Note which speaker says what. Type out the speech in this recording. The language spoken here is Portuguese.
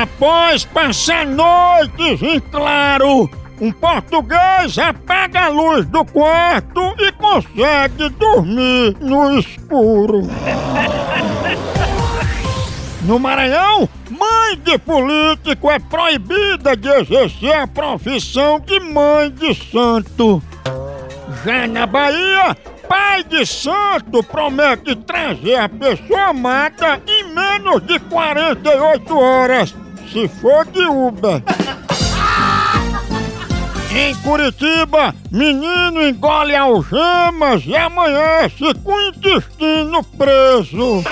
Speaker 1: Após passar noites em claro, um português apaga a luz do quarto e consegue dormir no escuro. No Maranhão, mãe de político é proibida de exercer a profissão de mãe de santo. Já na Bahia, pai de santo promete trazer a pessoa amada em menos de 48 horas, se for de Uber. Em Curitiba, menino engole algemas e amanhece com o intestino preso.